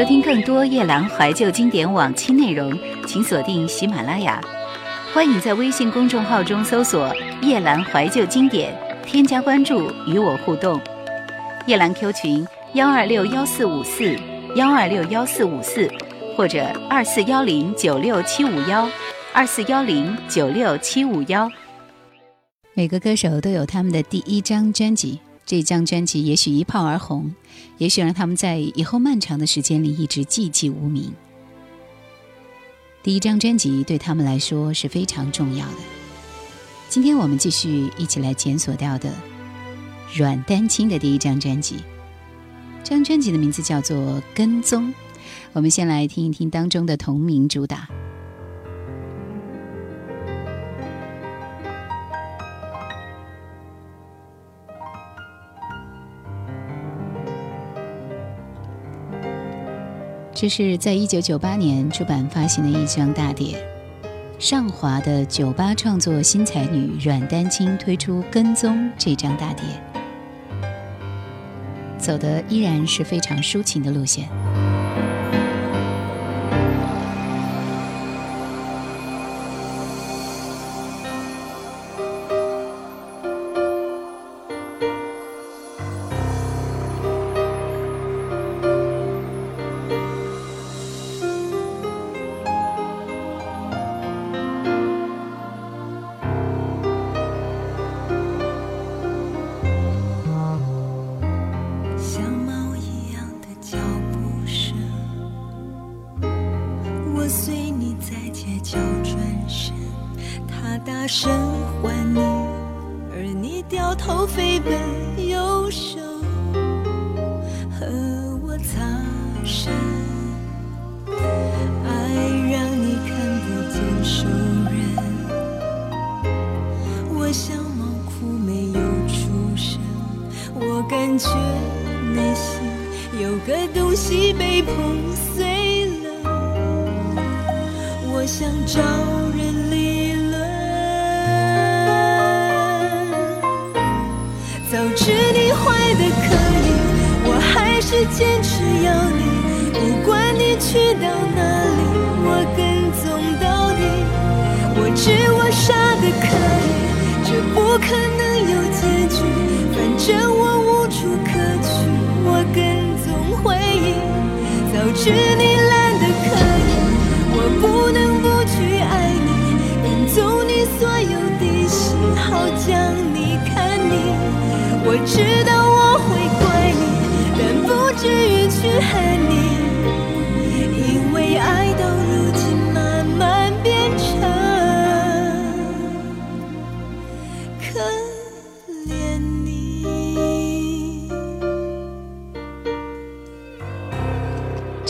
收听更多夜兰怀旧经典往期内容，请锁定喜马拉雅。欢迎在微信公众号中搜索“夜兰怀旧经典”，添加关注与我互动。夜兰 Q 群：幺二六幺四五四幺二六幺四五四，或者二四幺零九六七五幺二四幺零九六七五幺。每个歌手都有他们的第一张专辑。这张专辑也许一炮而红，也许让他们在以后漫长的时间里一直寂寂无名。第一张专辑对他们来说是非常重要的。今天我们继续一起来检索掉的阮丹青的第一张专辑，这张专辑的名字叫做《跟踪》。我们先来听一听当中的同名主打。这是在一九九八年出版发行的一张大碟，上华的酒吧创作新才女阮丹青推出《跟踪》这张大碟，走的依然是非常抒情的路线。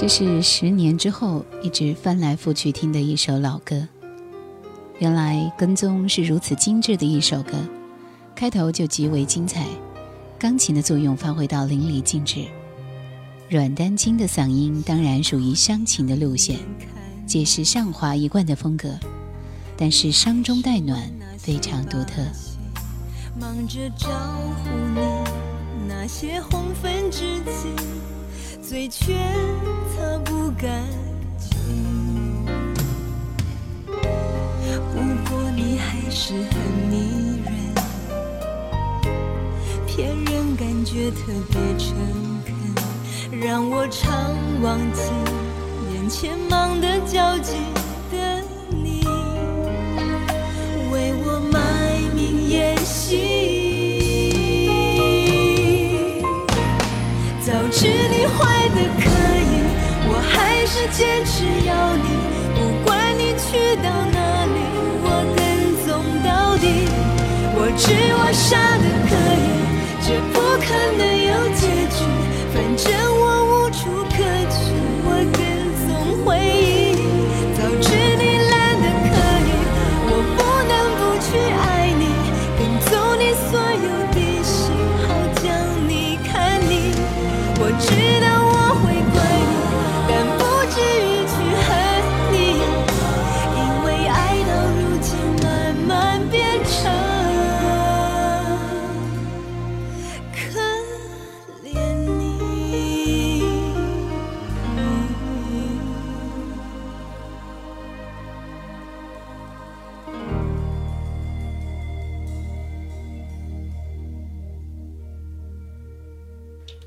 这是十年之后一直翻来覆去听的一首老歌。原来跟踪是如此精致的一首歌，开头就极为精彩，钢琴的作用发挥到淋漓尽致。阮丹青的嗓音当然属于伤情的路线，皆是上华一贯的风格，但是伤中带暖，非常独特。忙着招呼你，那些红粉知己，嘴却擦不干净。不过你还是很迷人，骗人感觉特别诚恳。让我常忘记眼前忙得焦急坏的可以，我还是坚持要你，不管你去到哪里，我跟踪到底。我知我傻的可以，这不可能有结局，反正我无处可去，我跟踪回忆。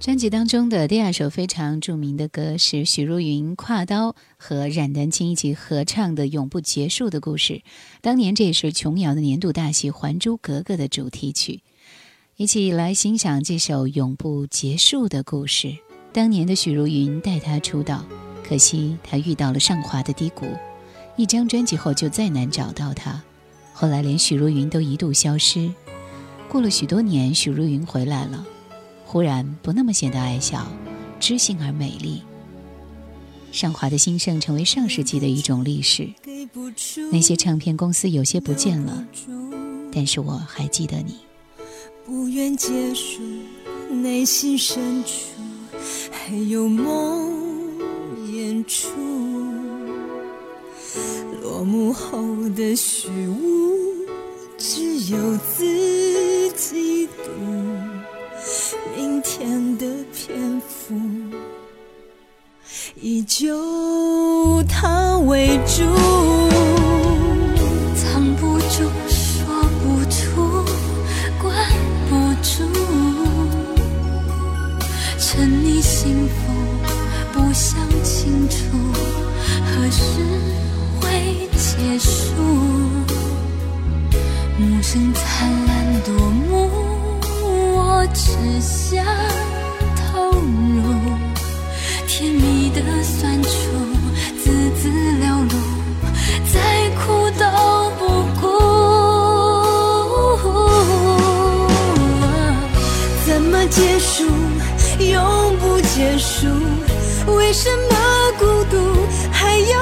专辑当中的第二首非常著名的歌是许茹芸挎刀和冉丹青一起合唱的《永不结束的故事》。当年这也是琼瑶的年度大戏《还珠格格》的主题曲。一起来欣赏这首《永不结束的故事》。当年的许茹芸带她出道，可惜她遇到了上华的低谷，一张专辑后就再难找到她。后来连许茹芸都一度消失。过了许多年，许茹芸回来了。忽然不那么显得矮小、知性而美丽。上华的兴盛成为上世纪的一种历史。那些唱片公司有些不见了，但是我还记得你。不愿结束，内心深处还有梦演出。落幕后的虚无，只有自己懂。明天的篇幅，依旧他为主，藏不住，说不出，关不住，趁你幸福，不想清楚何时会结束，暮声灿烂夺目。只想投入甜蜜的酸楚，字字流露，再苦都不顾。怎么结束？永不结束？为什么孤独？还有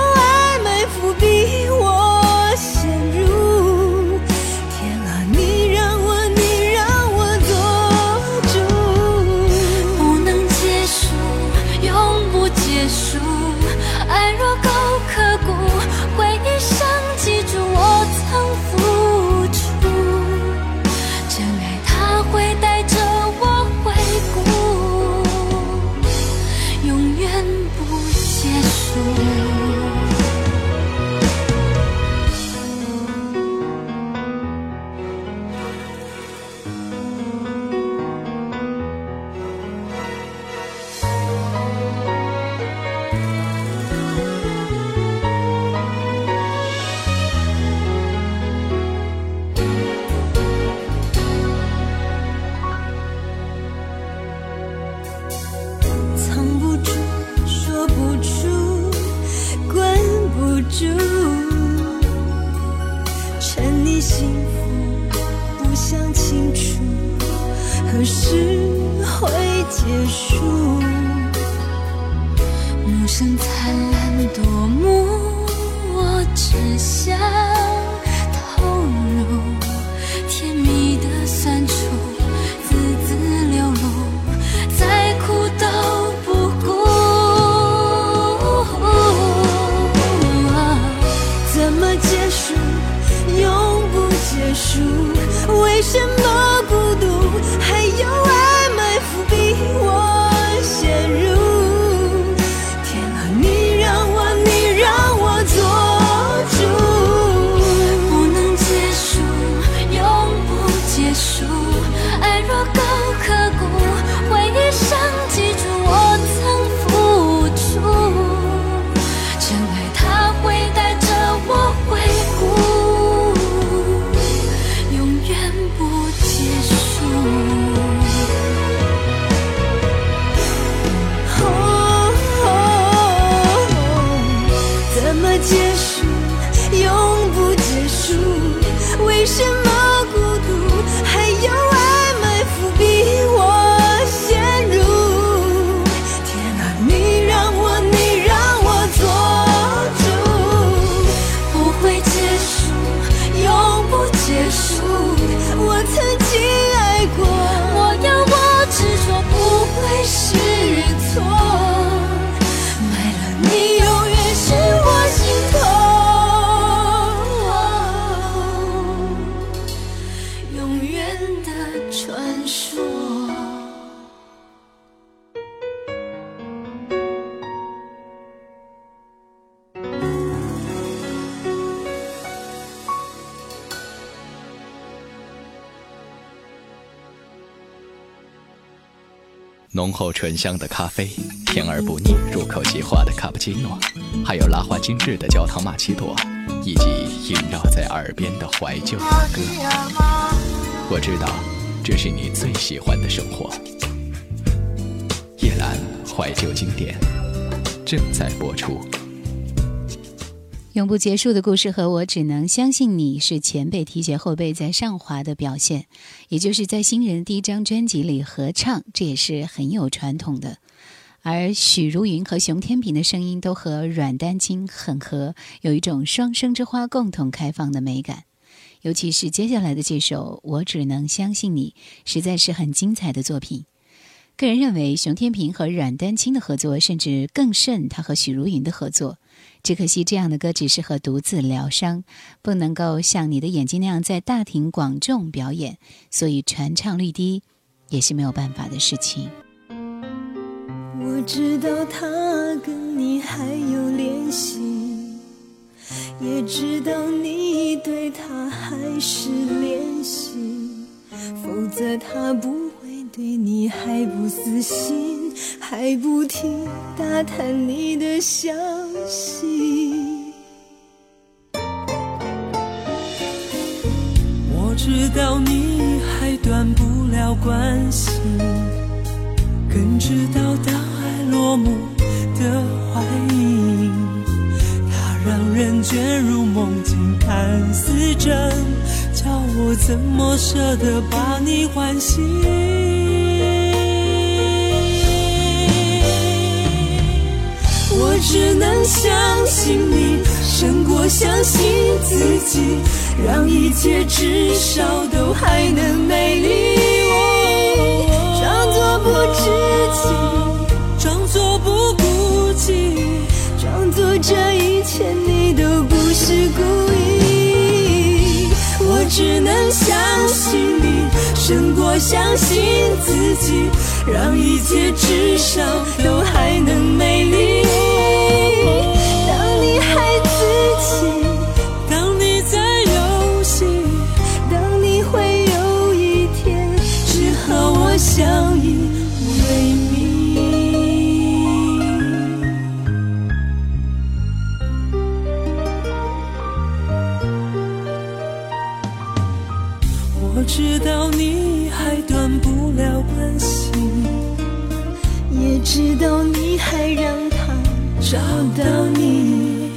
后醇香的咖啡，甜而不腻、入口即化的卡布奇诺，还有拉花精致的焦糖玛奇朵，以及萦绕在耳边的怀旧歌。我知道，这是你最喜欢的生活。夜阑怀旧经典正在播出。永不结束的故事和我只能相信你是前辈提携后辈在上华的表现，也就是在新人第一张专辑里合唱，这也是很有传统的。而许茹芸和熊天平的声音都和阮丹青很合，有一种双生之花共同开放的美感。尤其是接下来的这首《我只能相信你》，实在是很精彩的作品。个人认为，熊天平和阮丹青的合作甚至更胜他和许茹芸的合作。只可惜这样的歌只适合独自疗伤，不能够像你的眼睛那样在大庭广众表演，所以传唱率低也是没有办法的事情。我知道他跟你还有联系，也知道你对他还是联系，否则他不对你还不死心。还不停打探你的消息，我知道你还断不了关系，更知道当爱落幕的怀疑，它让人卷入梦境，看似真，叫我怎么舍得把你唤醒？只能相信你，胜过相信自己，让一切至少都还能美丽。相信你，胜过相信自己，让一切至少都还能美丽。知道你还断不了关系，也知道你还让他找到你，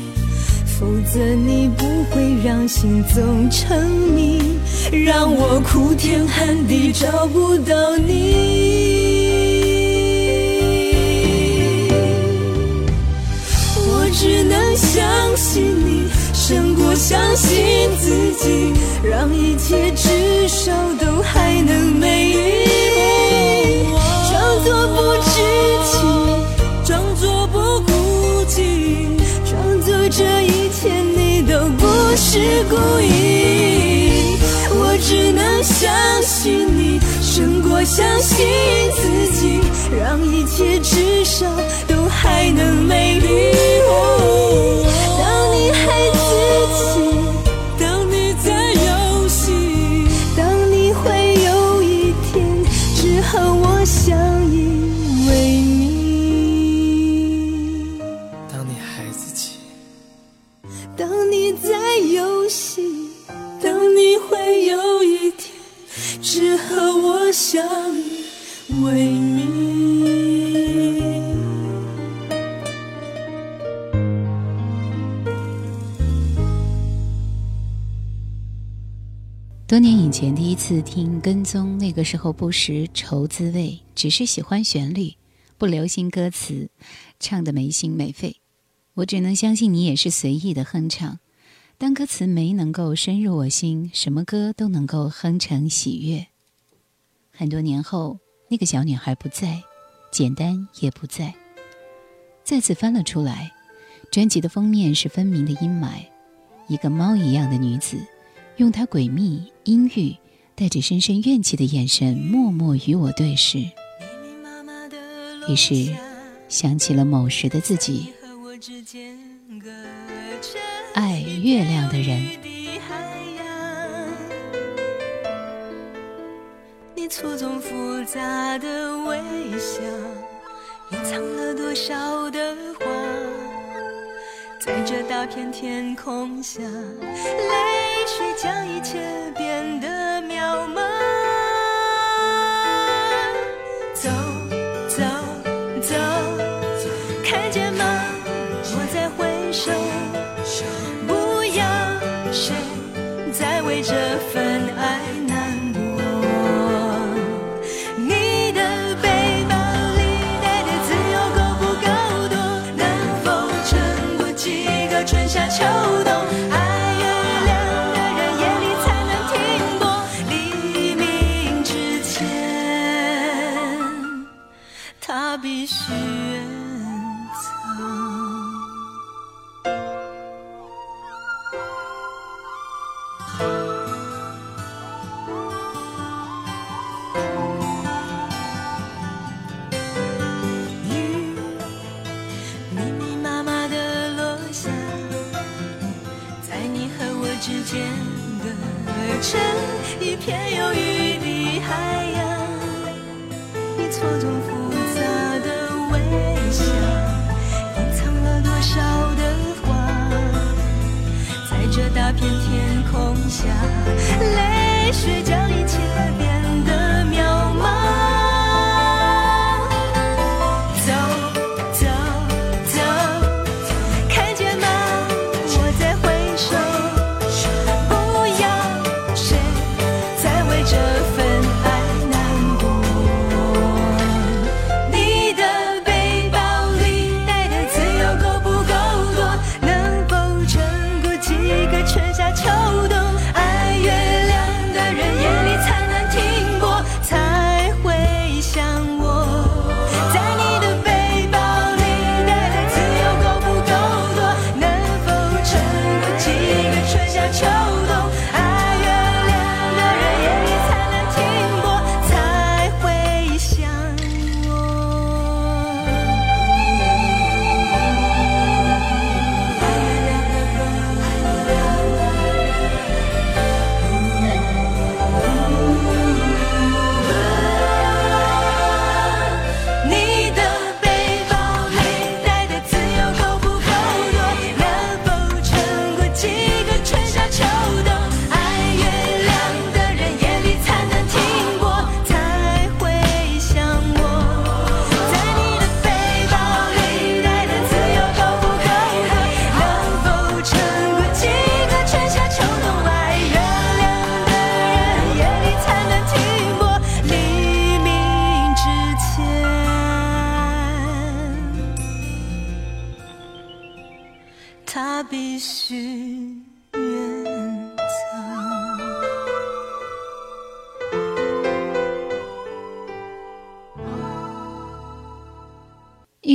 否则你不会让心总沉迷，让我哭天喊地找不到你。我只能相信你，胜过相信自己，让一切至少都还能美丽，装作不知情，装作不孤寂，装作这一切你都不。是故意，我只能相信你，胜过相信自己，让一切至少都还能美丽。次听《跟踪》，那个时候不识愁滋味，只是喜欢旋律，不留心歌词，唱得没心没肺。我只能相信你也是随意的哼唱。当歌词没能够深入我心，什么歌都能够哼成喜悦。很多年后，那个小女孩不在，简单也不在，再次翻了出来。专辑的封面是分明的阴霾，一个猫一样的女子。用她诡秘、阴郁、带着深深怨气的眼神，默默与我对视。于是，想起了某时的自己，爱月亮的人。你错综复杂的微笑，隐藏了多少的话，在这大片天空下，泪水将一切变得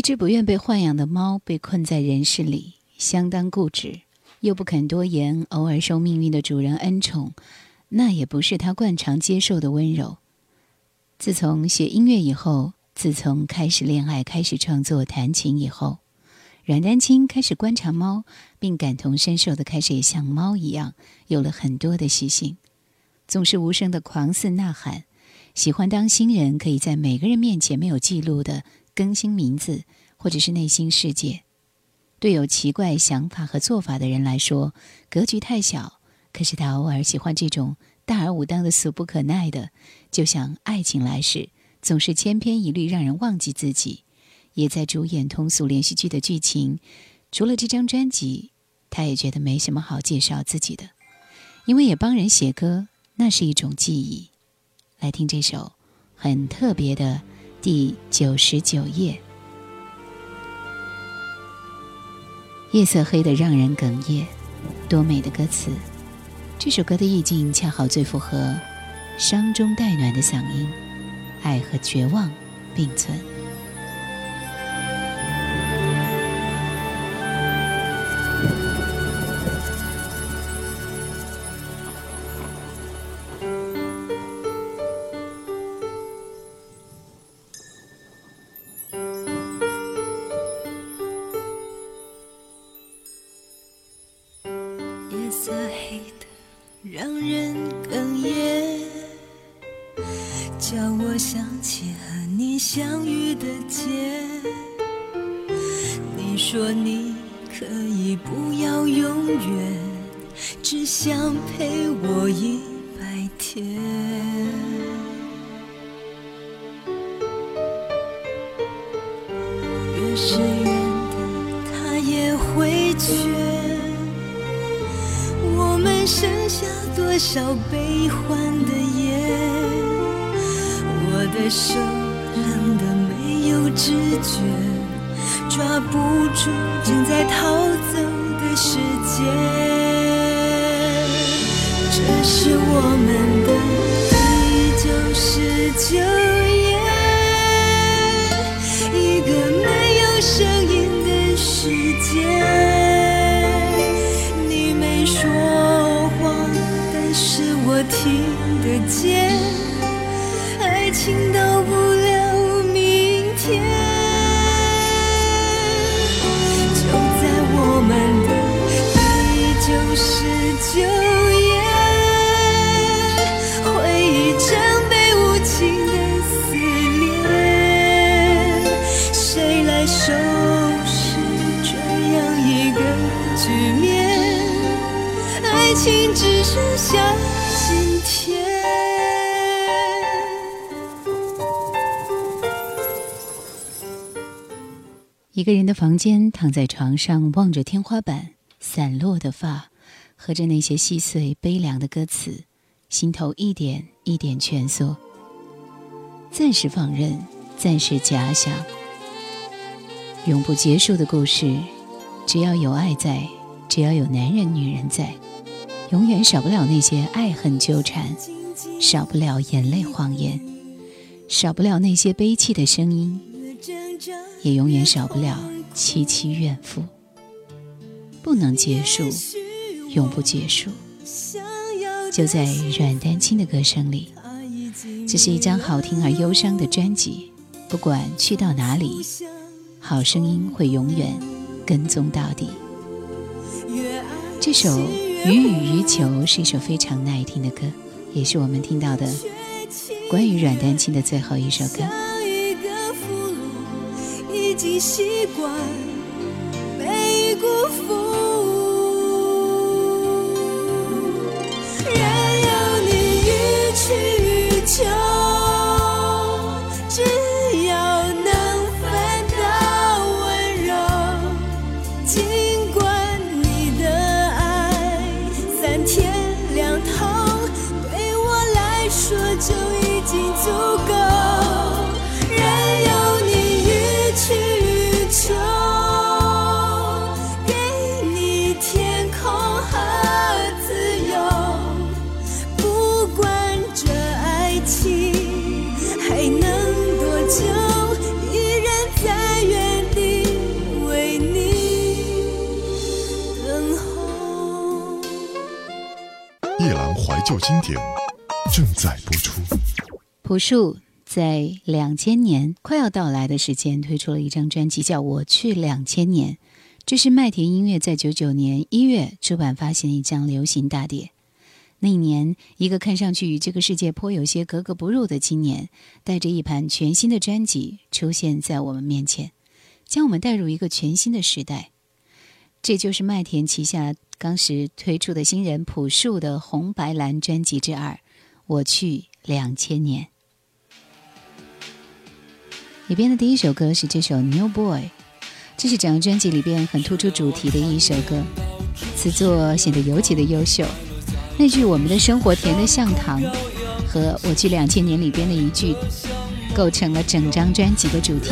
只不愿被豢养的猫被困在人世里，相当固执，又不肯多言，偶尔受命运的主人恩宠，那也不是它惯常接受的温柔。自从学音乐以后，自从开始恋爱、开始创作、弹琴以后，阮丹青开始观察猫，并感同身受的开始也像猫一样，有了很多的习性，总是无声的狂肆呐喊，喜欢当新人，可以在每个人面前没有记录的更新名字或者是内心世界。对有奇怪想法和做法的人来说，格局太小。可是他偶尔喜欢这种大而无当的俗不可耐的，就像爱情来时，总是千篇一律，让人忘记自己。也在主演通俗连续剧的剧情。除了这张专辑，他也觉得没什么好介绍自己的，因为也帮人写歌，那是一种记忆。来听这首很特别的《第九十九页》。夜色黑得让人哽咽，多美的歌词！这首歌的意境恰好最符合伤中带暖的嗓音，爱和绝望并存。是远的，他也会缺。我们剩下多少悲欢的夜？我的手冷得没有知觉，抓不住正在逃走的时间。这是我们的第九十九夜，声音的世界。你没说谎，但是我听得见。爱情都不只剩下今天。一个人的房间，躺在床上，望着天花板，散落的发，和着那些细碎悲凉的歌词，心头一点一点蜷缩。暂时放任，暂时假想，永不结束的故事，只要有爱在，只要有男人女人在，永远少不了那些爱恨纠缠，少不了眼泪谎言，少不了那些悲泣的声音。也永远少不了凄凄怨妇，不能结束，永不结束。就在阮丹青的歌声里，这是一张好听而忧伤的专辑。不管去到哪里，好声音会永远跟踪到底。这首《予与于求》是一首非常耐听的歌，也是我们听到的关于阮丹青的最后一首歌。已经习惯被辜负，经典正在播出。朴树在两千年快要到来的时间推出了一张专辑，叫《我去两千年》。这是麦田音乐在九九年一月出版发行的一张流行大碟。那一年，一个看上去与这个世界颇有些格格不入的青年，带着一盘全新的专辑出现在我们面前，将我们带入一个全新的时代。这就是麦田旗下当时推出的新人朴树的红白蓝专辑之二，《我去两千年》。里边的第一首歌是这首《New Boy》，这是整张专辑里边很突出主题的一首歌，词作显得尤其的优秀。那句“我们的生活甜得像糖”和我去两千年里边的一句，构成了整张专辑的主题。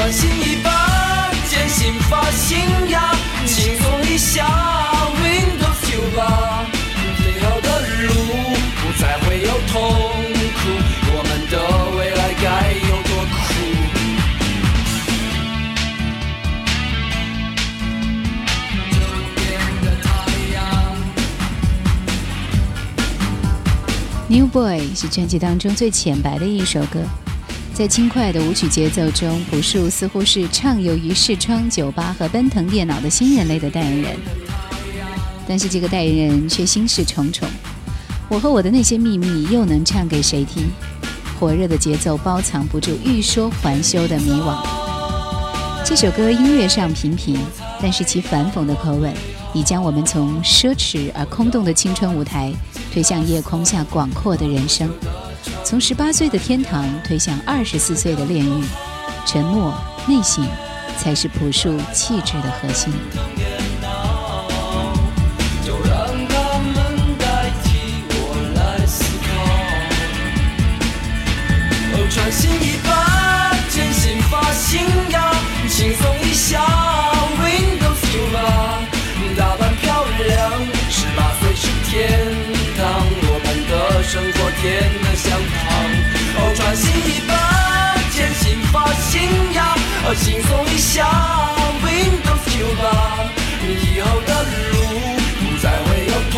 哦，专心一把，剪新发型呀，轻松一下，Windows 九八，以后的路不再会有痛苦，我们的未来该有多酷？周边的太阳。New Boy 是专辑当中最浅白的一首歌，在轻快的舞曲节奏中，朴树似乎是畅游于视窗、酒吧和奔腾电脑的新人类的代言人。但是这个代言人却心事重重。我和我的那些秘密又能唱给谁听？火热的节奏包藏不住欲说还休的迷惘。这首歌音乐上平平，但是其反讽的口吻已将我们从奢侈而空洞的青春舞台推向夜空下广阔的人生，从十八岁的天堂推向二十四岁的炼狱。沉默、内省，才是朴树气质的核心。就让他们代替我来思考。哦，专心一把，剪新发型呀，轻松一下生活甜得像糖。哦，穿新衣吧，剪新发型呀，哦，轻松一下，Windows 九八，以后的路不再会有痛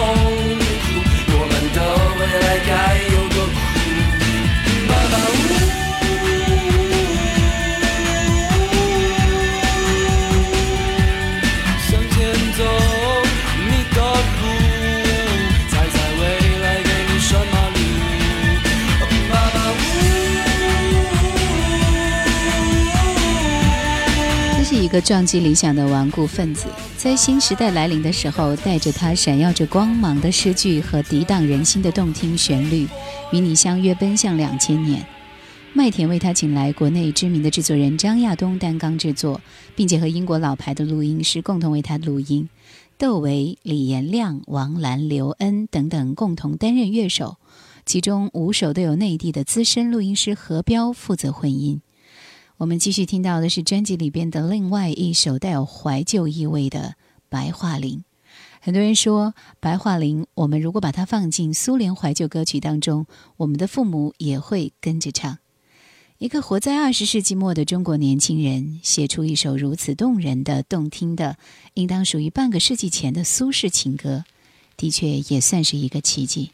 个撞击理想的顽固分子，在新时代来临的时候，带着他闪耀着光芒的诗句和涤荡人心的动听旋律，与你相约奔向两千年。麦田为他请来国内知名的制作人张亚东担纲制作，并且和英国老牌的录音师共同为他录音，窦唯、李延亮、王兰、刘恩等等共同担任乐手，其中五首都由内地的资深录音师何彪负责混音。我们继续听到的是专辑里边的另外一首带有怀旧意味的《白桦林》。很多人说，《白桦林》，我们如果把它放进苏联怀旧歌曲当中，我们的父母也会跟着唱。一个活在二十世纪末的中国年轻人，写出一首如此动人的、动听的，应当属于半个世纪前的苏式情歌，的确也算是一个奇迹。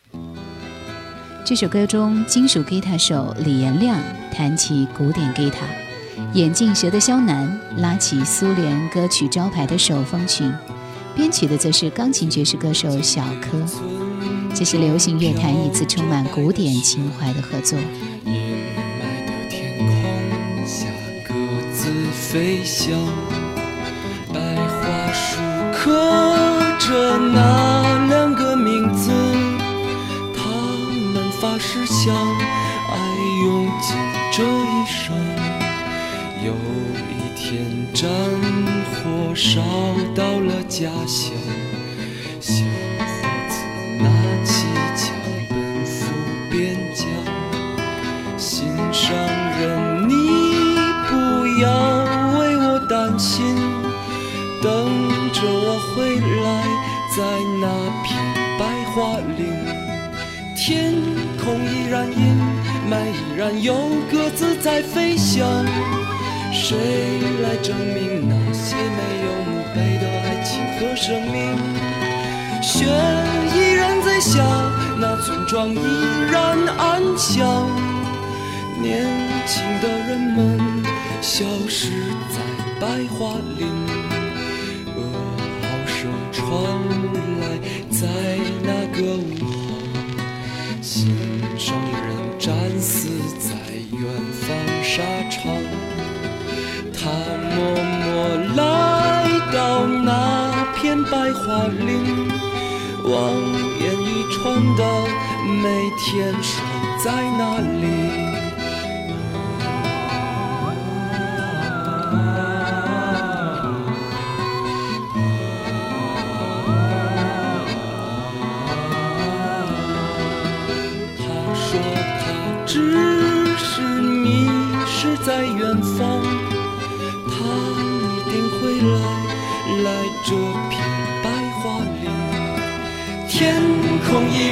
这首歌中，金属吉他手李延亮弹起古典吉他，眼镜蛇的肖楠拉起苏联歌曲招牌的手风琴，编曲的则是钢琴爵士歌手小柯。这是流行乐坛一次充满古典情怀的合作。阴霾的天空下，各自飞翔。白桦树刻着那两个名字，他们发誓相战火烧到了家乡，小伙子拿起枪奔赴边疆。心上人，你不要为我担心，等着我回来，在那片白桦林，天空依然阴霾，依然有鸽子在飞翔。谁来证明那些没有墓碑的爱情和生命？雪依然在下，那村庄依然安详。年轻的人们消失在白桦林，噩耗声传来，在那个午后，心上人战死在远方沙场。他默默来到那片白桦林，望眼欲穿的每天守在那里。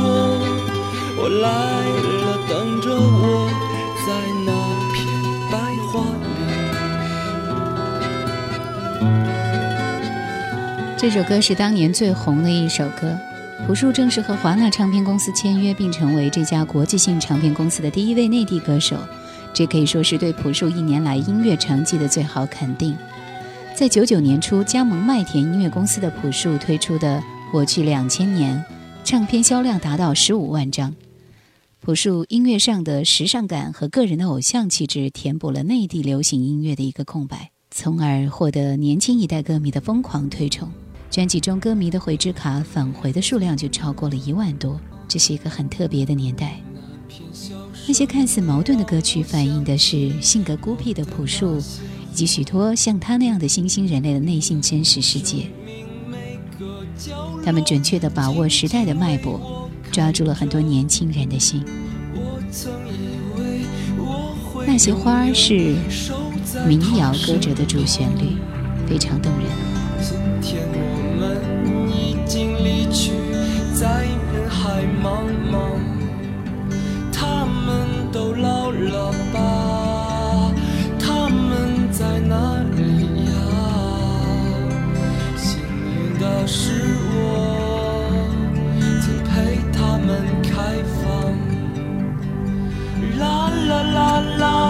说：“我来了，等着我，在那片白桦林。”这首歌是当年最红的一首歌。朴树正式和华纳唱片公司签约，并成为这家国际性唱片公司的第一位内地歌手。这可以说是对朴树一年来音乐成绩的最好肯定。在九九年初加盟麦田音乐公司的朴树推出的《我去两千年》，唱片销量达到十五万张。朴树音乐上的时尚感和个人的偶像气质，填补了内地流行音乐的一个空白，从而获得年轻一代歌迷的疯狂推崇。专辑中歌迷的回执卡返回的数量就超过了一万多，这是一个很特别的年代。那些看似矛盾的歌曲，反映的是性格孤僻的朴树，以及许多像他那样的新兴人类的内心真实世界。他们准确地把握时代的脉搏，抓住了很多年轻人的心。那些花儿是民谣歌者的主旋律，非常动人。long.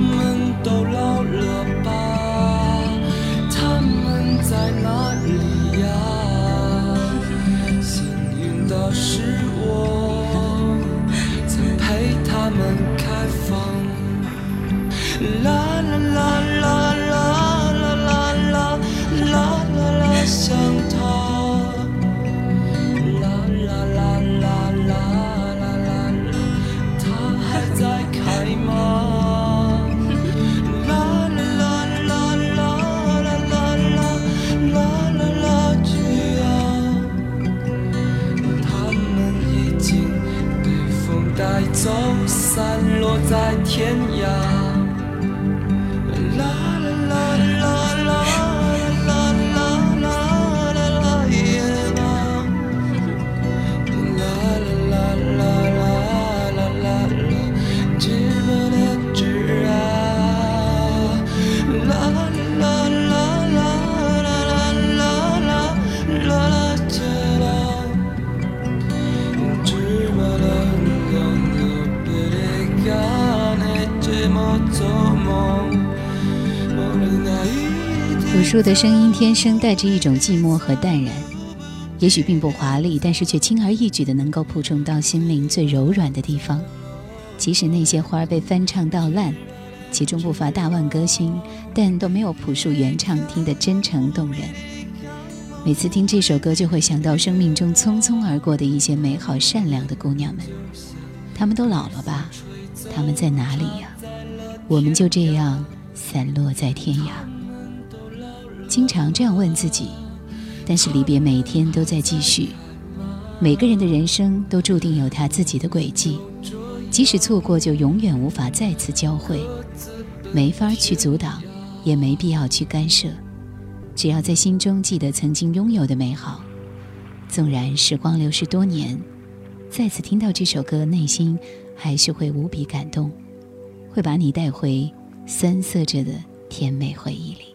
他们都老了吧？他们在哪里呀？幸运的是我曾陪他们开放。见。树的声音天生带着一种寂寞和淡然，也许并不华丽，但是却轻而易举的能够扑冲到心灵最柔软的地方。即使那些花儿被翻唱到烂，其中不乏大腕歌星，但都没有朴树原唱听得真诚动人。每次听这首歌，就会想到生命中匆匆而过的一些美好善良的姑娘们，她们都老了吧？她们在哪里呀？我们就这样散落在天涯。经常这样问自己，但是离别每天都在继续。每个人的人生都注定有他自己的轨迹，即使错过，就永远无法再次交汇，没法去阻挡，也没必要去干涉。只要在心中记得曾经拥有的美好，纵然时光流逝多年，再次听到这首歌，内心还是会无比感动，会把你带回酸涩着的甜美回忆里。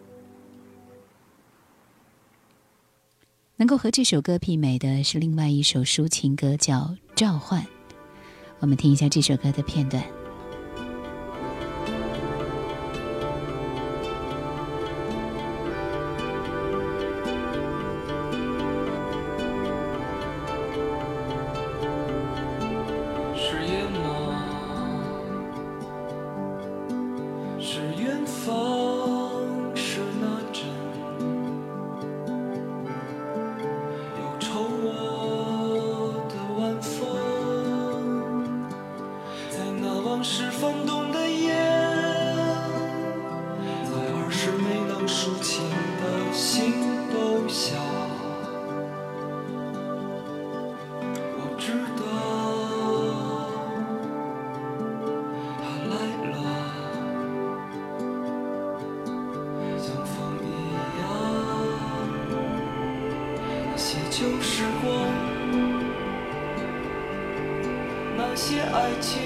能够和这首歌媲美的是另外一首抒情歌，叫《召唤》。我们听一下这首歌的片段。那些旧时光，那些爱情，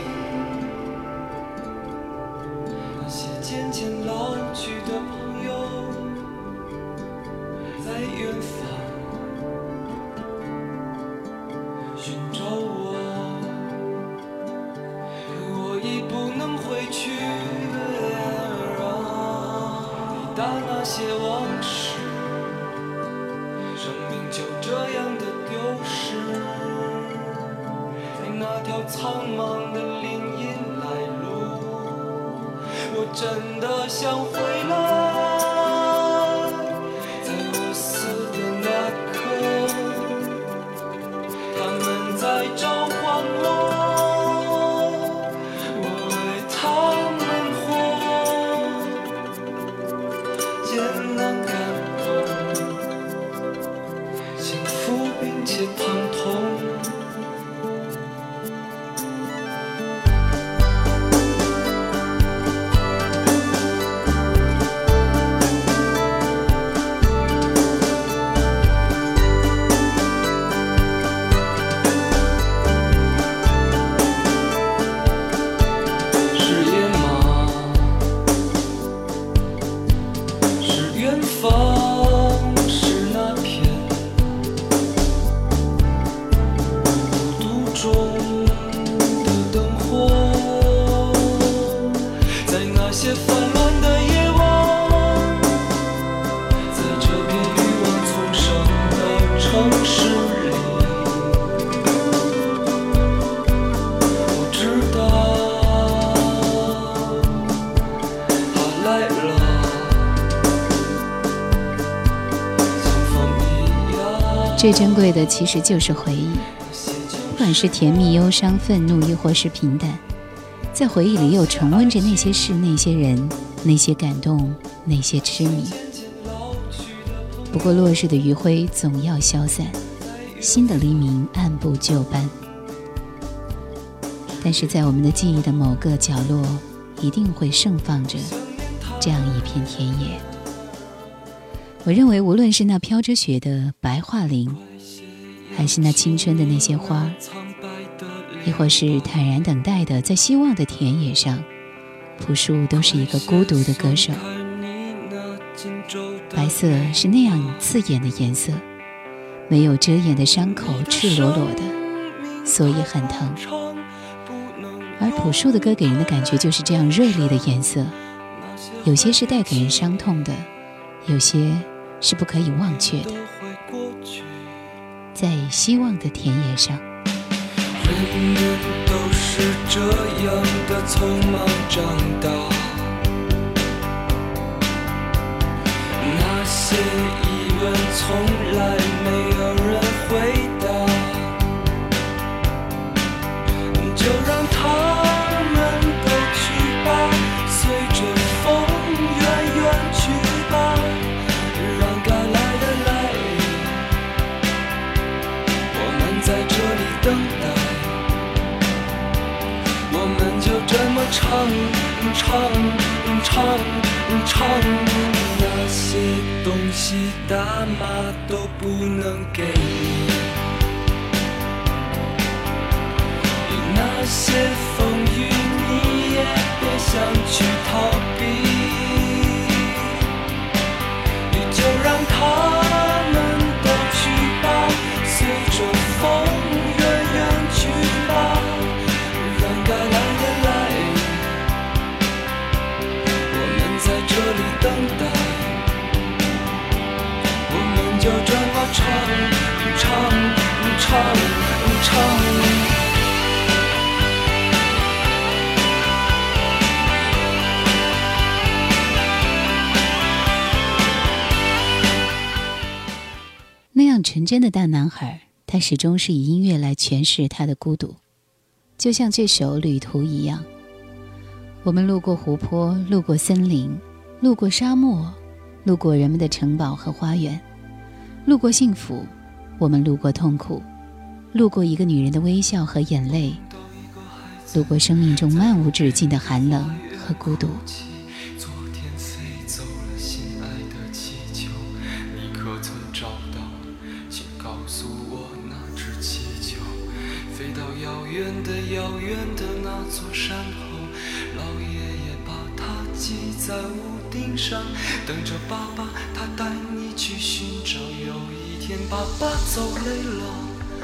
最珍贵的其实就是回忆，不管是甜蜜、忧伤、愤怒，亦或是平淡，在回忆里又重温着那些事、那些人、那些感动、那些痴迷。不过落日的余晖总要消散，新的黎明按部就班。但是在我们的记忆的某个角落，一定会盛放着这样一片田野。我认为，无论是那飘着雪的白桦林，还是那青春的那些花儿，亦或是坦然等待的在希望的田野上，朴树都是一个孤独的歌手。白色是那样刺眼的颜色，没有遮掩的伤口，赤裸裸的，所以很疼。而朴树的歌给人的感觉就是这样锐利的颜色，有些是带给人伤痛的，有些是不可以忘却的。在希望的田野上，人人都是这样的匆忙长大。那些疑问从来没这么唱唱唱唱，那些东西大妈都不能给你，那些风雨你也别想去逃避。唱唱。那样纯真的大男孩，他始终是以音乐来诠释他的孤独，就像这首《旅途》一样。我们路过湖泊，路过森林，路过沙漠，路过人们的城堡和花园，路过幸福，我们路过痛苦，路过一个女人的微笑和眼泪，路过生命中漫无止境的寒冷和孤独。昨天飞走了心爱的气球，你可曾找到？请告诉我那只气球，飞到遥远的遥远的那座山后，老爷爷把它系在屋顶上，等着爸爸他带你去寻找。有一天爸爸走累了，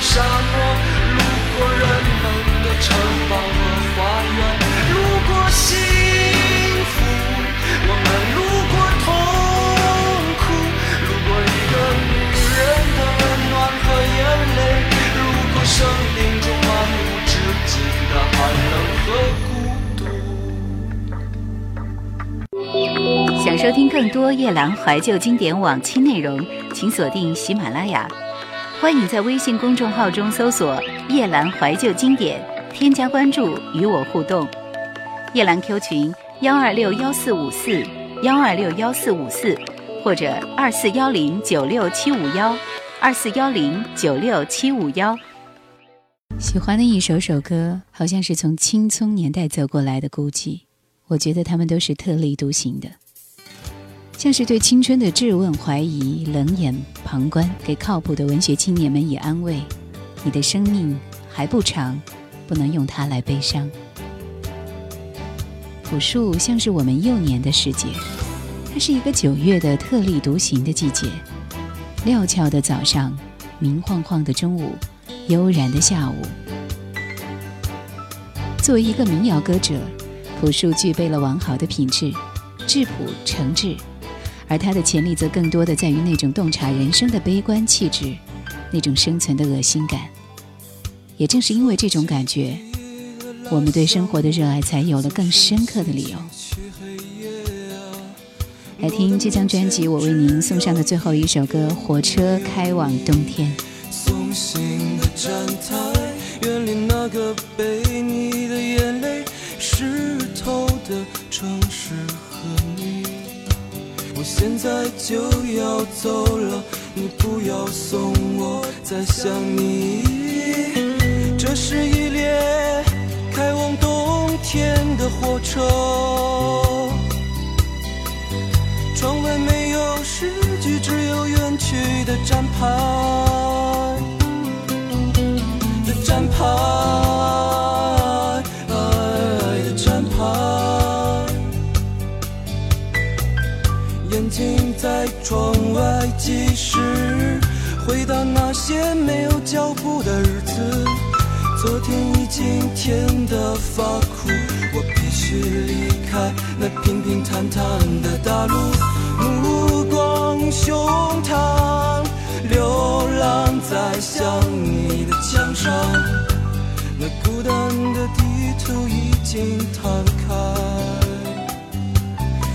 沙漠，路过人们的城堡和花园，路过幸福，我们路过痛苦，路过一个女人的温暖和眼泪，路过生命中漫无止境的寒冷和孤独。想收听更多夜兰怀旧经典往期内容，请锁定喜马拉雅。欢迎在微信公众号中搜索“夜兰怀旧经典”，添加关注与我互动。夜兰 Q 群幺二六幺四五四幺二六幺四五四，或者二四幺零九六七五幺二四幺零九六七五幺。喜欢的一首首歌，好像是从青葱年代走过来的孤寂。我觉得他们都是特立独行的，像是对青春的质问、怀疑、冷眼旁观，给靠谱的文学青年们以安慰。你的生命还不长，不能用它来悲伤。朴树像是我们幼年的世界，它是一个九月的特立独行的季节，料峭的早上，明晃晃的中午，悠然的下午。作为一个民谣歌者，朴树具备了完好的品质，质朴诚挚，而他的潜力则更多的在于那种洞察人生的悲观气质，那种生存的恶心感。也正是因为这种感觉，我们对生活的热爱才有了更深刻的理由。来听这张专辑，我为您送上的最后一首歌《火车开往冬天》。松醒的站台，远离那个被你的眼泪湿透的城市。现在就要走了，你不要送我再想你。这是一列开往冬天的火车，窗外没有诗句，只有远去的站牌。的站牌。时，回到那些没有脚步的日子。昨天已经甜得发苦，我必须离开那平平坦坦的大陆，目光胸膛，流浪在想你的墙上，那孤单的地图已经摊开，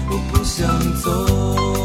我不想走。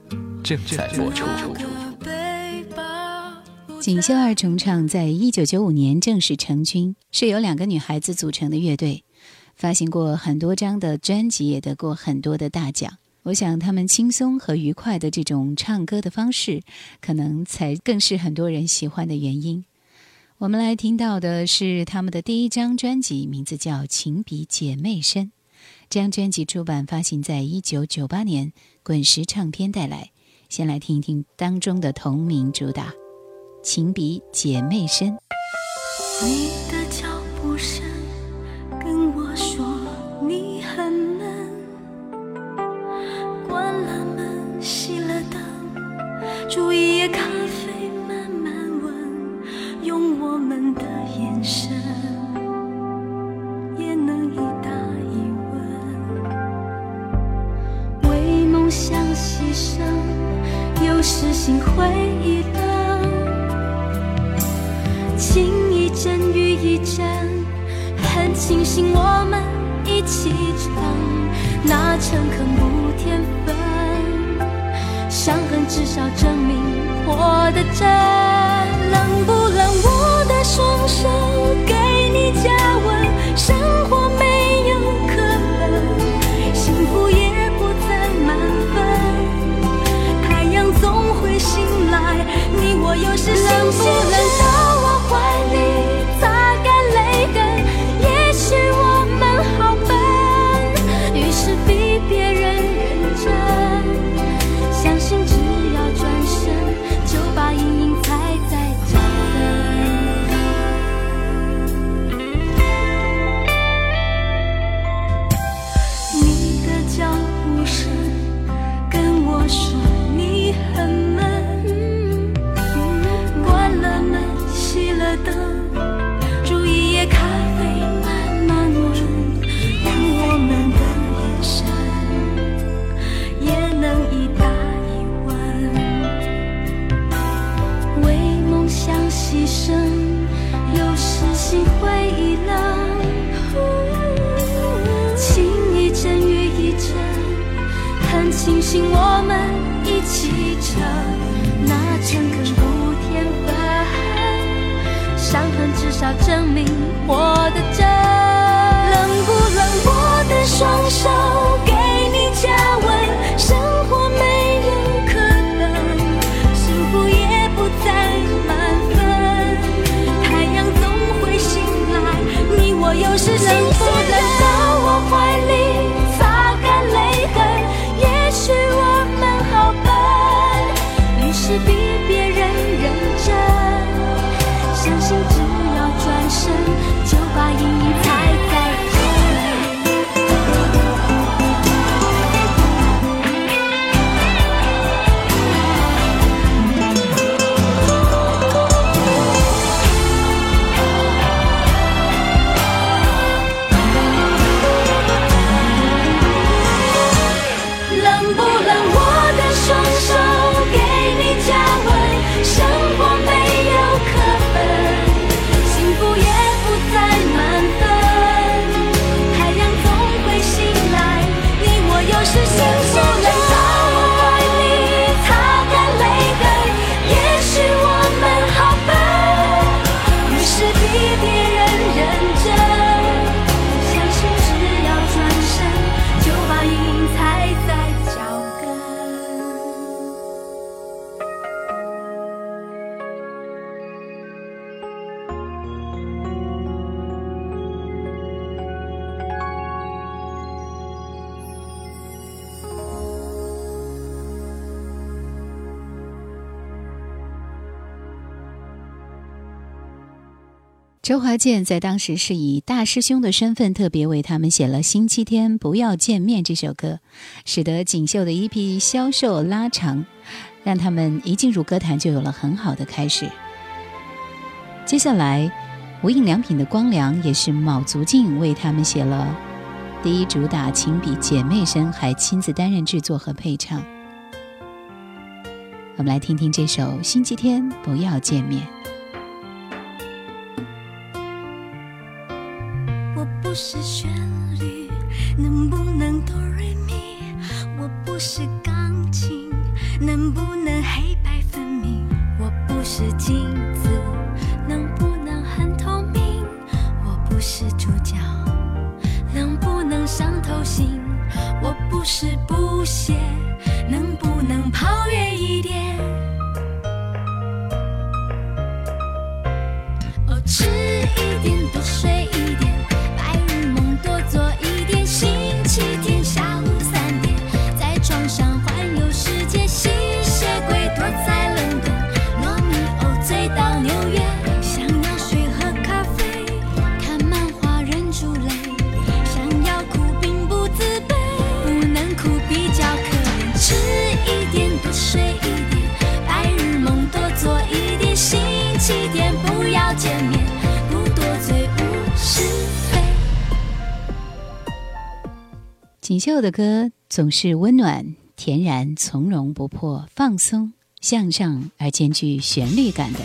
正在播出。锦绣二重唱在一九九五年正式成军，是由两个女孩子组成的乐队，发行过很多张的专辑，也得过很多的大奖。我想，他们轻松和愉快的这种唱歌的方式，可能才更是很多人喜欢的原因。我们来听到的是他们的第一张专辑，名字叫《情比姐妹深》。这张专辑出版发行在一九九八年，滚石唱片带来。先来听一听当中的同名主打《情比姐妹深》。你的脚步声跟我说心灰意冷。情一阵雨一阵，很庆幸我们一起撑，那诚恳不添分，伤痕至少证明活得真。冷又是冷不冷成，那诚恳不添粉，伤痕至少证明活得真。冷不冷？我的双手周华健在当时是以大师兄的身份，特别为他们写了《星期天不要见面》这首歌，使得锦绣的 EP 销售拉长，让他们一进入歌坛就有了很好的开始。接下来，无印良品的光良也是卯足劲为他们写了第一主打《情比姐妹深》，还亲自担任制作和配唱。我们来听听这首《星期天不要见面》。不是旋律，能不能哆瑞咪？我不是钢琴，能不能黑白分明？我不是镜子，能不能很透明？我不是主角，能不能伤透心？我不是布鞋，能不能跑远一点？锦绣的歌总是温暖、恬然、从容不迫、放松、向上而兼具旋律感的。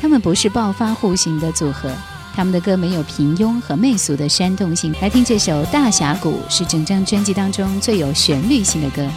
他们不是爆发户型的组合，他们的歌没有平庸和媚俗的煽动性。来听这首《大峡谷》，是整张专辑当中最有旋律性的歌。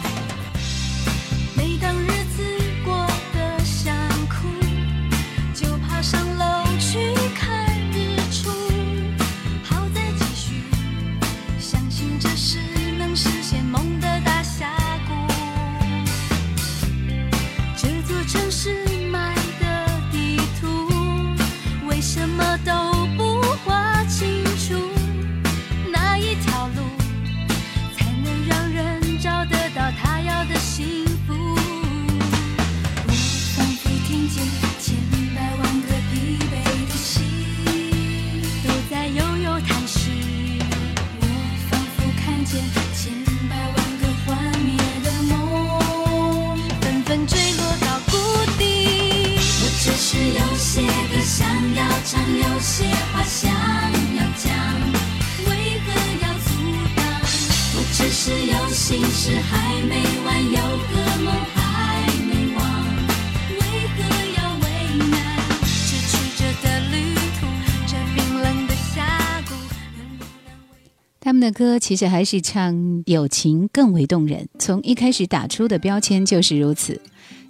歌其实还是唱友情更为动人，从一开始打出的标签就是如此。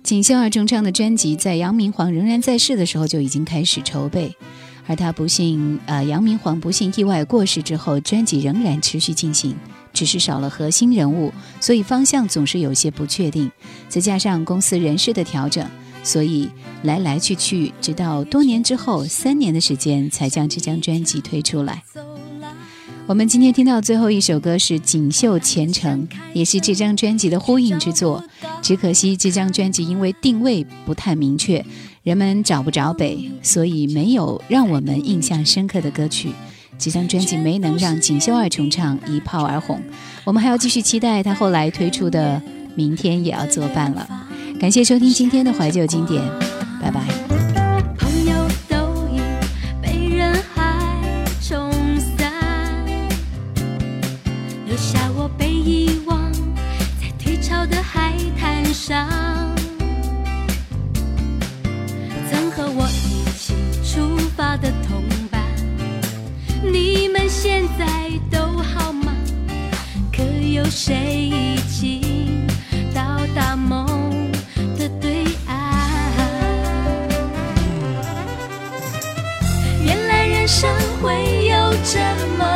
锦绣二重唱的专辑在杨明煌仍然在世的时候就已经开始筹备，而他不幸，呃，杨明煌不幸意外过世之后，专辑仍然持续进行，只是少了核心人物，所以方向总是有些不确定。再加上公司人事的调整，所以来来去去，直到多年之后，三年的时间才将这张专辑推出来。我们今天听到最后一首歌是《锦绣前程》，也是这张专辑的呼应之作。只可惜这张专辑因为定位不太明确，人们找不着北，所以没有让我们印象深刻的歌曲。这张专辑没能让锦绣二重唱一炮而红，我们还要继续期待他后来推出的《明天也要作伴》了。感谢收听今天的怀旧经典，拜拜。上。曾和我一起出发的同伴，你们现在都好吗？可有谁已经到达梦的对岸？原来人生会有这么